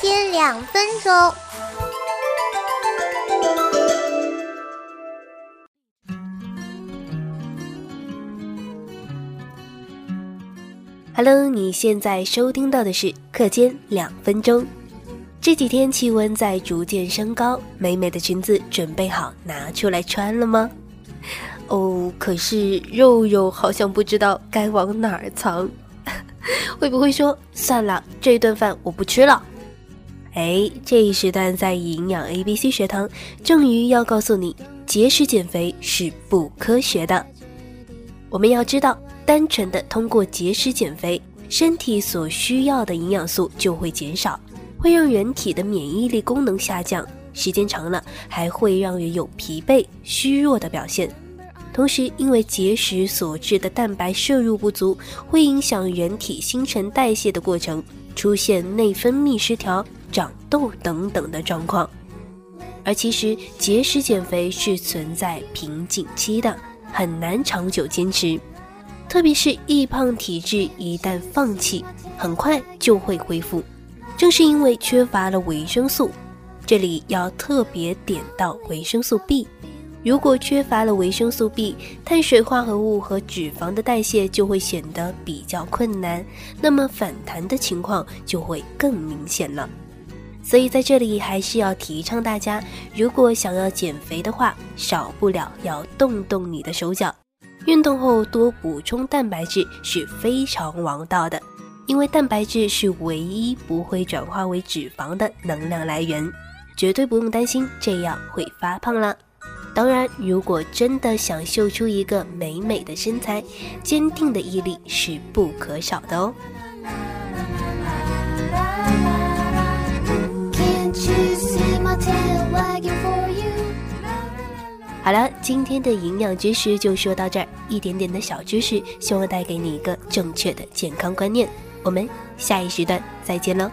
间两分钟。Hello，你现在收听到的是课间两分钟。这几天气温在逐渐升高，美美的裙子准备好拿出来穿了吗？哦，可是肉肉好像不知道该往哪儿藏，会不会说算了，这顿饭我不吃了？哎，这一时段在营养 A B C 学堂，正鱼要告诉你，节食减肥是不科学的。我们要知道。单纯的通过节食减肥，身体所需要的营养素就会减少，会让人体的免疫力功能下降，时间长了还会让人有疲惫、虚弱的表现。同时，因为节食所致的蛋白摄入不足，会影响人体新陈代谢的过程，出现内分泌失调、长痘等等的状况。而其实节食减肥是存在瓶颈期的，很难长久坚持。特别是易胖体质，一旦放弃，很快就会恢复。正是因为缺乏了维生素，这里要特别点到维生素 B。如果缺乏了维生素 B，碳水化合物和脂肪的代谢就会显得比较困难，那么反弹的情况就会更明显了。所以在这里还是要提倡大家，如果想要减肥的话，少不了要动动你的手脚。运动后多补充蛋白质是非常王道的，因为蛋白质是唯一不会转化为脂肪的能量来源，绝对不用担心这样会发胖了。当然，如果真的想秀出一个美美的身材，坚定的毅力是不可少的哦。好了，今天的营养知识就说到这儿，一点点的小知识，希望带给你一个正确的健康观念。我们下一时段再见喽。